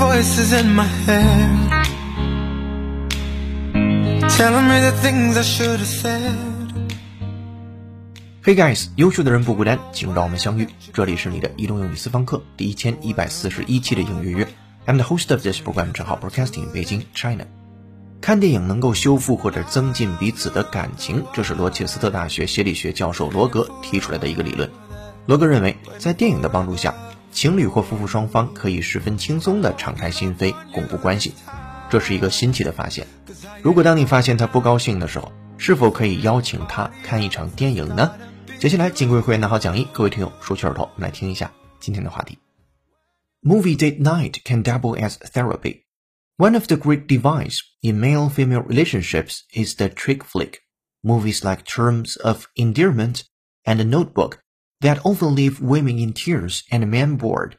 voices in my head telling me the things I should have said. Hey guys，优秀的人不孤单，请让我们相遇。这里是你的移动英语私房课第一千一百四十一期的英语约。I'm the host of this program，正好 broadcasting in Beijing, China。看电影能够修复或者增进彼此的感情，这是罗切斯特大学心理学教授罗格提出来的一个理论。罗格认为，在电影的帮助下，情侣或夫妇双方可以十分轻松地敞开心扉，巩固关系。这是一个新奇的发现。如果当你发现他不高兴的时候，是否可以邀请他看一场电影呢？接下来，金贵会员拿好讲义，各位听友竖起耳朵，我们来听一下今天的话题。Movie date night can double as therapy. One of the great devices in male-female relationships is the trick flick. Movies like Terms of Endearment and Notebook that often leave women in tears and men bored.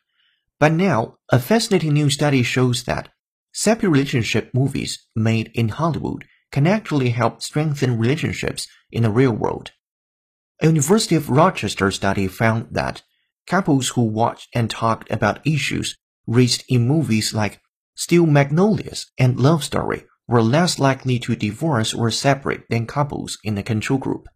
But now, a fascinating new study shows that Sappy relationship movies made in Hollywood can actually help strengthen relationships in the real world. A University of Rochester study found that couples who watched and talked about issues raised in movies like Steel Magnolias and Love Story were less likely to divorce or separate than couples in the control group.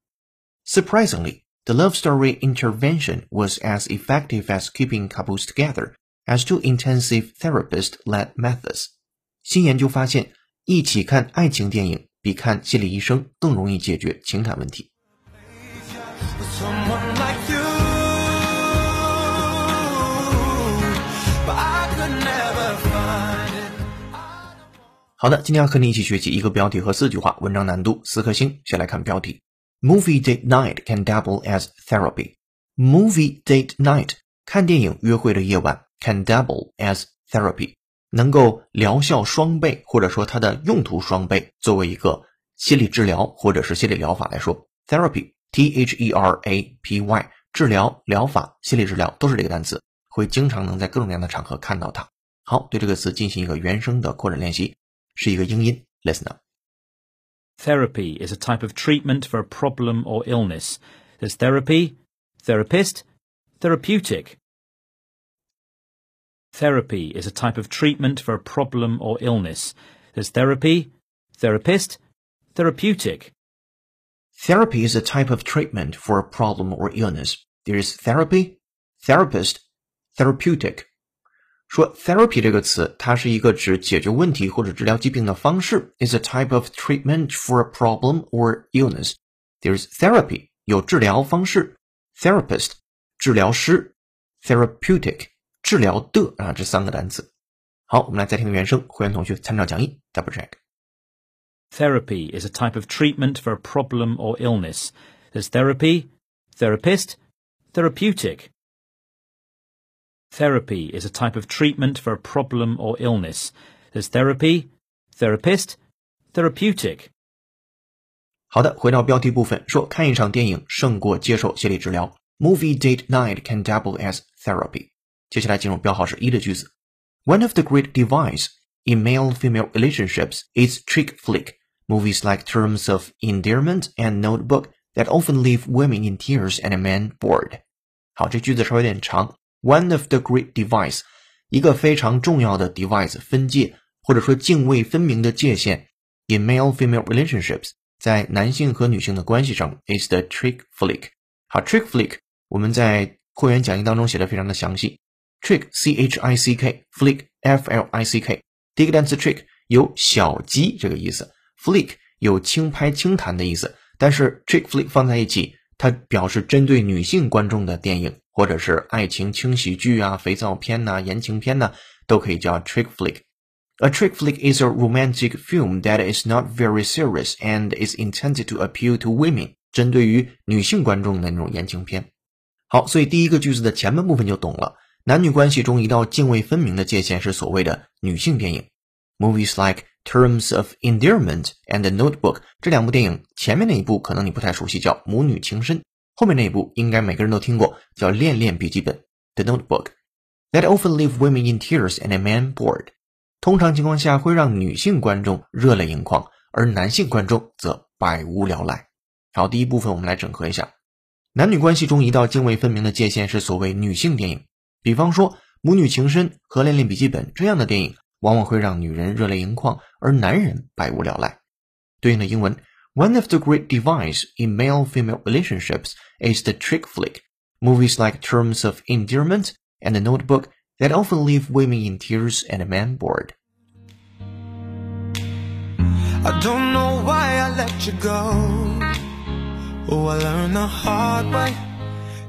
Surprisingly, the love story intervention was as effective as keeping couples together as two intensive therapist-led methods. 新研究发现，一起看爱情电影比看心理医生更容易解决情感问题。好的，今天要和你一起学习一个标题和四句话，文章难度四颗星。先来看标题：Movie date night can double as therapy. Movie date night 看电影约会的夜晚 can double as therapy。能够疗效双倍，或者说它的用途双倍，作为一个心理治疗或者是心理疗法来说，therapy，t h e r a p y，治疗疗法、心理治疗都是这个单词，会经常能在各种各样的场合看到它。好，对这个词进行一个原声的扩展练习，是一个英音，listen up。Therapy is a type of treatment for a problem or illness. There's therapy, therapist, therapeutic. Therapy is a type of treatment for a problem or illness. There's therapy, therapist, therapeutic. Therapy is a type of treatment for a problem or illness. There is therapy, therapist, therapeutic. 说 therapy 这个词，它是一个指解决问题或者治疗疾病的方式。Is a type of treatment for a problem or illness. There's therapy 有治疗方式，therapist 治疗师，therapeutic 治疗的啊这三个单词。好，我们来再听原声，会员同学参照讲义，double check。Therapy is a type of treatment for a problem or illness. There's therapy, therapist, therapeutic. Therapy is a type of treatment for a problem or illness. There's therapy, therapist, therapeutic. 好的，回到标题部分，说看一场电影胜过接受心理治疗。Movie date night can double as therapy. 接下来进入标号是一的句子。One of the great divides in male-female relationships is trick flick movies like Terms of Endearment and Notebook that often leave women in tears and men bored。好，这句子稍微有点长。 One of the great device，一个非常重要的 device 分界或者说泾渭分明的界限。In male-female relationships，在男性和女性的关系上，is the trick flick。好，trick flick 我们在会员讲义当中写的非常的详细。trick c h i c k flick f l i c k 第一个单词 trick 有小鸡这个意思，flick 有轻拍轻弹的意思，但是 trick flick 放在一起，它表示针对女性观众的电影，或者是爱情轻喜剧啊、肥皂片呐、言情片呐，都可以叫 trick flick。A trick flick is a romantic film that is not very serious and is intended to appeal to women，针对于女性观众的那种言情片。好，所以第一个句子的前半部分就懂了。男女关系中一道泾渭分明的界限是所谓的女性电影，movies like Terms of Endearment and The Notebook 这两部电影，前面那一部可能你不太熟悉，叫母女情深；后面那一部应该每个人都听过，叫恋恋笔记本 The Notebook。That often leave women in tears and a man bored。通常情况下会让女性观众热泪盈眶，而男性观众则百无聊赖。好，第一部分我们来整合一下，男女关系中一道泾渭分明的界限是所谓女性电影。比方说，母女情深和恋恋笔记本这样的电影，往往会让女人热泪盈眶，而男人百无聊赖。对应的英文，One of the great divides in male-female relationships is the trick flick. Movies like Terms of Endearment and The Notebook that often leave women in tears and men bored. I don't know why I let you go. Oh, I learned the hard way.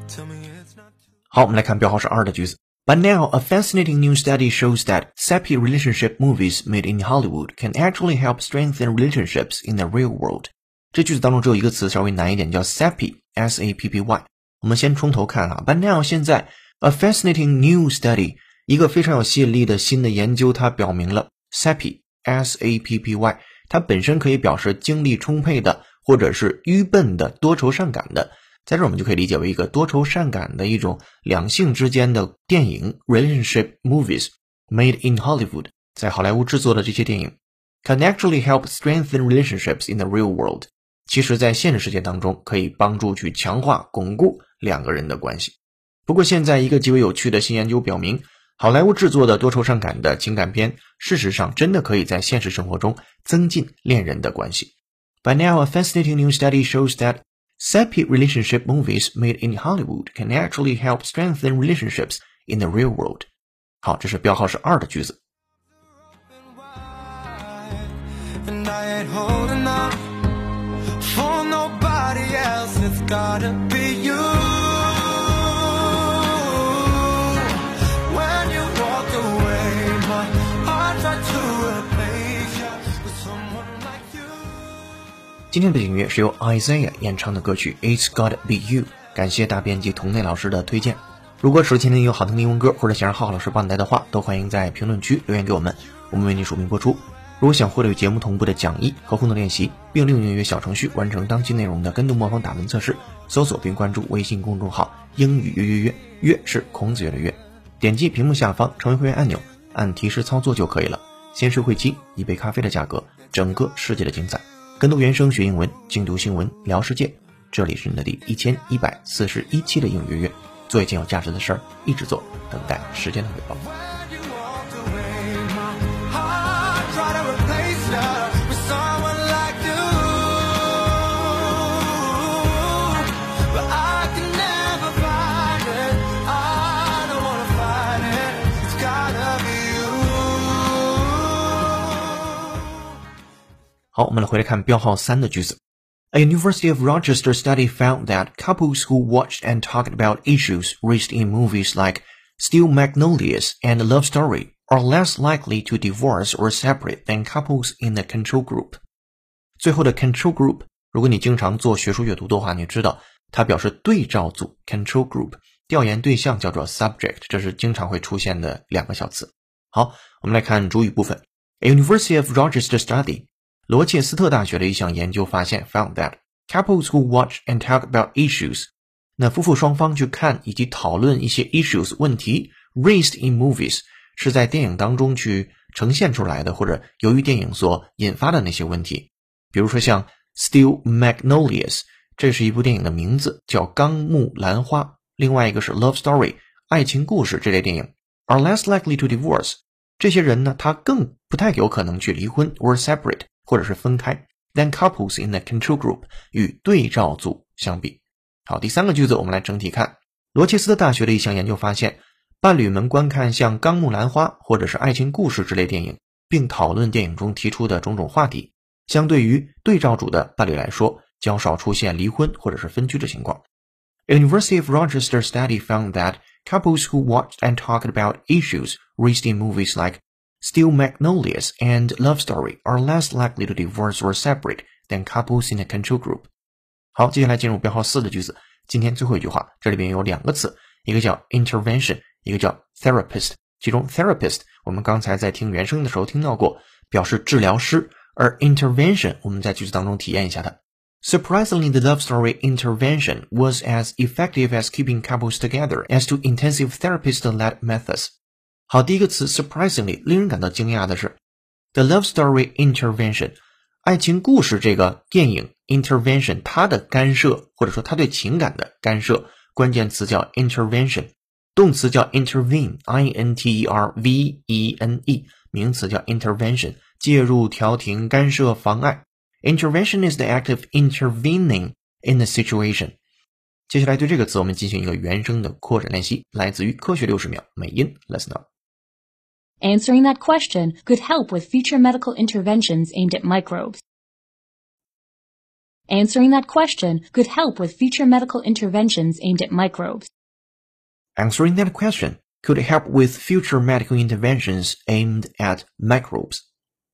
Tell me it's not too 好，我们来看标号是二的句子。 But now, a fascinating new study shows that sappy relationship movies made in Hollywood can actually help strengthen relationships in the real world. 这句子当中只有一个词稍微难一点，叫 sappy，s-a-p-p-y。我们先从头看啊。But now，现在 a fascinating new study，一个非常有吸引力的新的研究，它表明了 sappy，s-a-p-p-y，它本身可以表示精力充沛的，或者是愚笨的、多愁善感的。 在这儿我们就可以理解为一个多愁善感的一种两性之间的电影 relationship movies made in Hollywood，在好莱坞制作的这些电影 can actually help strengthen relationships in the real world。其实，在现实世界当中，可以帮助去强化、巩固两个人的关系。不过，现在一个极为有趣的新研究表明，好莱坞制作的多愁善感的情感片，事实上真的可以在现实生活中增进恋人的关系。By now, a fascinating new study shows that Sappy relationship movies made in Hollywood can actually help strengthen relationships in the real world。好，这是标号是二的句子。 And I ain't holding out for nobody else. It's gotta be you. 今天的音乐是由 Isaiah 演唱的歌曲《It's Got Be You》，感谢大编辑童内老师的推荐。如果手机前有好听的英文歌，或者想让浩浩老师帮你带的话，都欢迎在评论区留言给我们，我们为你署名播出。如果想获得与节目同步的讲义和互动练习，并利用音乐小程序完成当期内容的跟读模仿打分测试，搜索并关注微信公众号“英语约约约”，约是孔子约的约。点击屏幕下方成为会员按钮，按提示操作就可以了。先试会期，一杯咖啡的价格，整个世界的精彩。跟读原声学英文，精读新闻聊世界。这里是你的第一千一百四十一期的英语月月，做一件有价值的事儿，一直做，等待时间的回报。好，我们来回来看标号三的句子。A University of Rochester study found that couples who watched and talked about issues raised in movies like Steel Magnolias and Love Story are less likely to divorce or separate than couples in the control group。最后的 control group，如果你经常做学术阅读的话，你知道它表示对照组 control group，调研对象叫做 subject，这是经常会出现的两个小词。好，我们来看主语部分。A University of Rochester study 罗切斯特大学的一项研究发现，found that couples who watch and talk about issues，那夫妇双方去看以及讨论一些 issues 问题，raised in movies 是在电影当中去呈现出来的，或者由于电影所引发的那些问题，比如说像《Steel Magnolias》，这是一部电影的名字，叫《钢木兰花》；另外一个是《Love Story》，爱情故事这类电影，are less likely to divorce。这些人呢，他更不太有可能去离婚 or separate。或者是分开，than couples in the control group 与对照组相比。好，第三个句子我们来整体看。罗切斯特大学的一项研究发现，伴侣们观看像《钢木兰花》或者是爱情故事之类电影，并讨论电影中提出的种种话题，相对于对照组的伴侣来说，较少出现离婚或者是分居的情况。University of Rochester study found that couples who watched and talked about issues raised in movies like Steel Magnolias and Love Story are less likely to divorce or separate than couples in a control group。好，接下来进入标号四的句子。今天最后一句话，这里边有两个词，一个叫 intervention，一个叫 therapist。其中 therapist 我们刚才在听原声的时候听到过，表示治疗师，而 intervention 我们在句子当中体验一下它。Surprisingly, the love story intervention was as effective as keeping couples together as to intensive therapist-led methods. 好，第一个词 surprisingly 令人感到惊讶的是，the love story intervention 爱情故事这个电影 intervention 它的干涉或者说它对情感的干涉，关键词叫 intervention。动词叫 intervene，i n t e r v e n e，名词叫 intervention，介入、调停、干涉、妨碍。Intervention is the act of intervening in a situation。接下来对这个词我们进行一个原声的扩展练习，来自于科学六十秒美音，Listen up。Answering that question could help with future medical interventions aimed at microbes. Answering that question could help with future medical interventions aimed at microbes. Answering that question could help with future medical interventions aimed at microbes.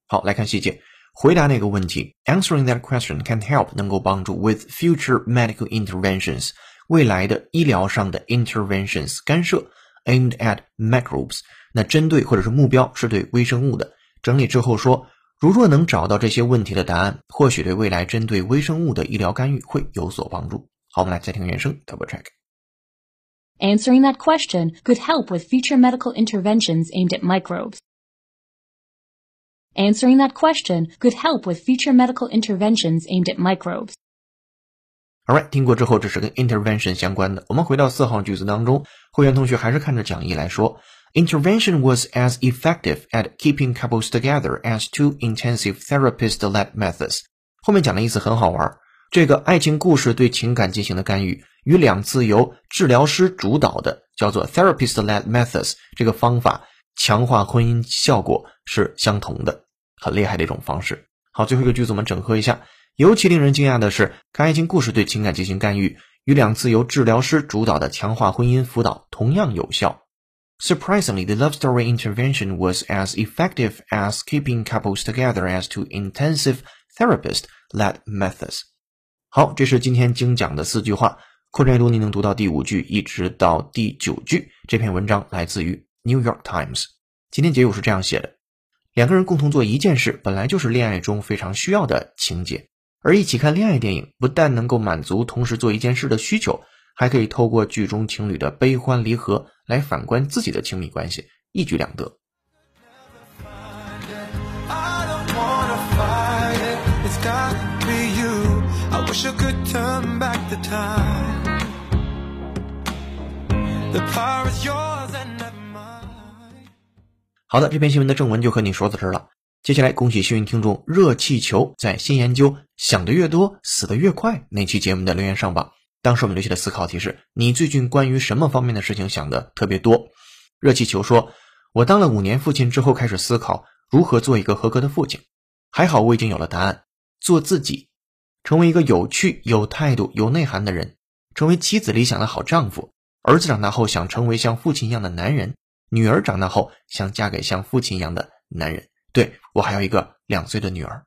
好，来看细节。回答那个问题，Answering that question can help 能够帮助 with future medical interventions 未来的医疗上的 interventions 干涉 aimed at microbes 那针对或者是目标是对微生物的。整理之后说，如若能找到这些问题的答案，或许对未来针对微生物的医疗干预会有所帮助。好，我们来再听原声，double check。Answering that question could help with future medical interventions aimed at microbes. Answering that question could help with future medical interventions aimed at microbes. Alright，听过之后，这是跟 intervention 相关的。我们回到四号句子当中，会员同学还是看着讲义来说。Intervention was as effective at keeping couples together as two intensive therapist-led methods。后面讲的意思很好玩。这个爱情故事对情感进行的干预，与两次由治疗师主导的叫做 therapist-led methods 这个方法强化婚姻效果是相同的，很厉害的一种方式。好，最后一个句子我们整合一下。尤其令人惊讶的是，看爱情故事对情感进行干预，与两次由治疗师主导的强化婚姻辅导同样有效。Surprisingly, the love story intervention was as effective as keeping couples together as to intensive therapist-led methods. 好，这是今天精讲的四句话。扩展阅读，你能读到第五句一直到第九句。这篇文章来自于 New York Times。今天结语是这样写的：两个人共同做一件事，本来就是恋爱中非常需要的情节。而一起看恋爱电影，不但能够满足同时做一件事的需求。还可以透过剧中情侣的悲欢离合来反观自己的亲密关系，一举两得。好的，这篇新闻的正文就和你说到这儿了。接下来，恭喜幸运听众热气球在新研究想的越多，死的越快那期节目的留言上榜。当时我们留下的思考题是：你最近关于什么方面的事情想的特别多？热气球说：“我当了五年父亲之后，开始思考如何做一个合格的父亲。还好我已经有了答案：做自己，成为一个有趣、有态度、有内涵的人，成为妻子理想的好丈夫。儿子长大后想成为像父亲一样的男人，女儿长大后想嫁给像父亲一样的男人。对我还有一个两岁的女儿。”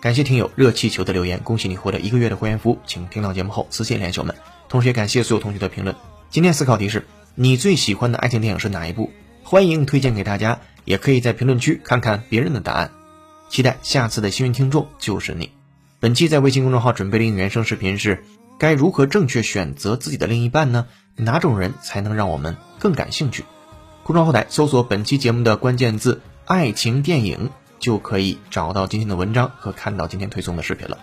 感谢听友热气球的留言，恭喜你获得一个月的会员服务，请听到节目后私信联系我们。同时也感谢所有同学的评论。今天思考题是：你最喜欢的爱情电影是哪一部？欢迎推荐给大家，也可以在评论区看看别人的答案。期待下次的幸运听众就是你。本期在微信公众号准备的原声视频是：该如何正确选择自己的另一半呢？哪种人才能让我们更感兴趣？公众号后台搜索本期节目的关键字“爱情电影”。就可以找到今天的文章和看到今天推送的视频了。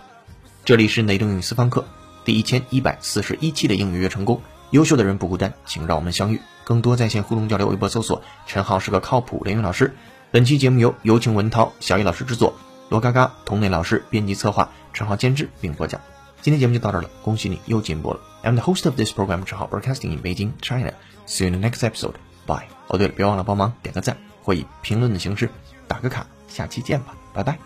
这里是雷东英语私房课第一千一百四十一期的英语约成功，优秀的人不孤单，请让我们相遇。更多在线互动交流，微博搜索“陈浩是个靠谱雷英语老师”。本期节目由有请文涛、小艺老师制作，罗嘎嘎、童磊老师编辑策划，陈浩监制并播讲。今天节目就到这了，恭喜你又进步了。I'm the host of this program，陈浩 broadcasting in Beijing, China. See you in the next episode. Bye. 哦对了，别忘了帮忙点个赞或以评论的形式打个卡。下期见吧，拜拜。